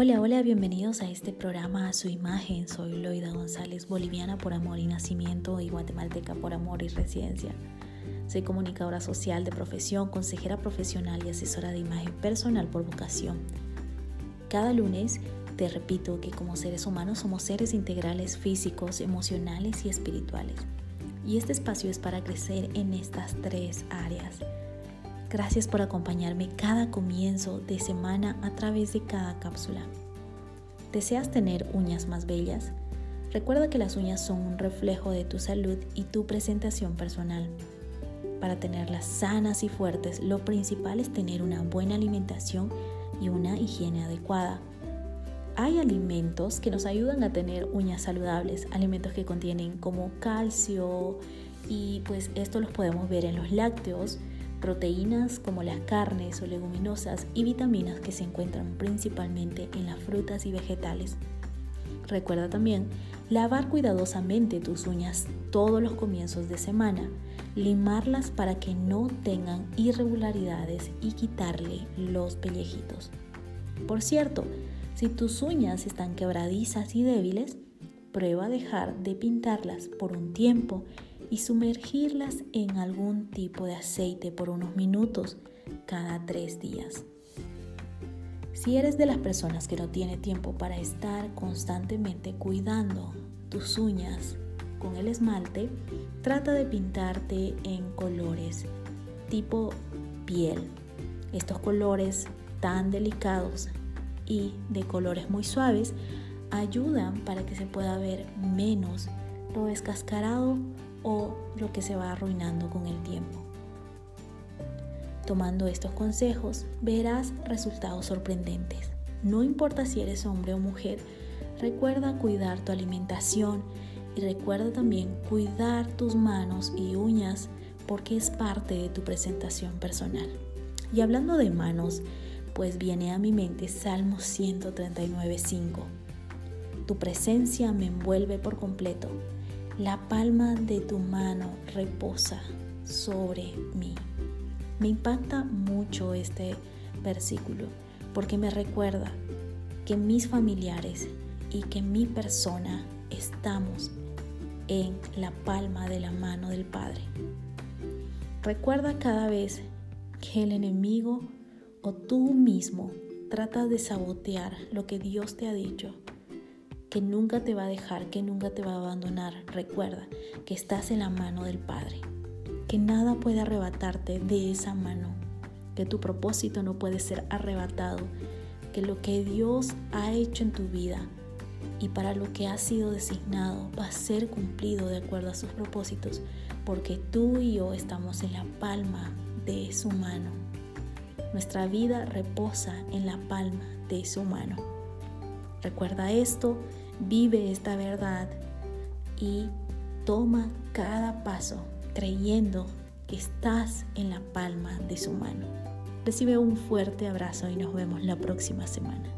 Hola, hola, bienvenidos a este programa A Su Imagen. Soy Loida González, boliviana por amor y nacimiento y guatemalteca por amor y residencia. Soy comunicadora social de profesión, consejera profesional y asesora de imagen personal por vocación. Cada lunes te repito que como seres humanos somos seres integrales físicos, emocionales y espirituales. Y este espacio es para crecer en estas tres áreas Gracias por acompañarme cada comienzo de semana a través de cada cápsula. ¿Deseas tener uñas más bellas? Recuerda que las uñas son un reflejo de tu salud y tu presentación personal. Para tenerlas sanas y fuertes, lo principal es tener una buena alimentación y una higiene adecuada. Hay alimentos que nos ayudan a tener uñas saludables, alimentos que contienen como calcio y pues esto los podemos ver en los lácteos, proteínas como las carnes o leguminosas y vitaminas que se encuentran principalmente en las frutas y vegetales. Recuerda también lavar cuidadosamente tus uñas todos los comienzos de semana, limarlas para que no tengan irregularidades y quitarle los pellejitos. Por cierto, si tus uñas están quebradizas y débiles, prueba a dejar de pintarlas por un tiempo y sumergirlas en algún tipo de aceite por unos minutos cada tres días. Si eres de las personas que no tiene tiempo para estar constantemente cuidando tus uñas con el esmalte, trata de pintarte en colores tipo piel. Estos colores tan delicados y de colores muy suaves ayudan para que se pueda ver menos lo descascarado o lo que se va arruinando con el tiempo. Tomando estos consejos verás resultados sorprendentes. No importa si eres hombre o mujer, recuerda cuidar tu alimentación y recuerda también cuidar tus manos y uñas porque es parte de tu presentación personal. Y hablando de manos, pues viene a mi mente Salmo 139.5. Tu presencia me envuelve por completo la palma de tu mano reposa sobre mí. Me impacta mucho este versículo porque me recuerda que mis familiares y que mi persona estamos en la palma de la mano del Padre. Recuerda cada vez que el enemigo o tú mismo trata de sabotear lo que Dios te ha dicho que nunca te va a dejar, que nunca te va a abandonar. Recuerda que estás en la mano del Padre, que nada puede arrebatarte de esa mano, que tu propósito no puede ser arrebatado, que lo que Dios ha hecho en tu vida y para lo que ha sido designado va a ser cumplido de acuerdo a sus propósitos, porque tú y yo estamos en la palma de su mano. Nuestra vida reposa en la palma de su mano. Recuerda esto, vive esta verdad y toma cada paso creyendo que estás en la palma de su mano. Recibe un fuerte abrazo y nos vemos la próxima semana.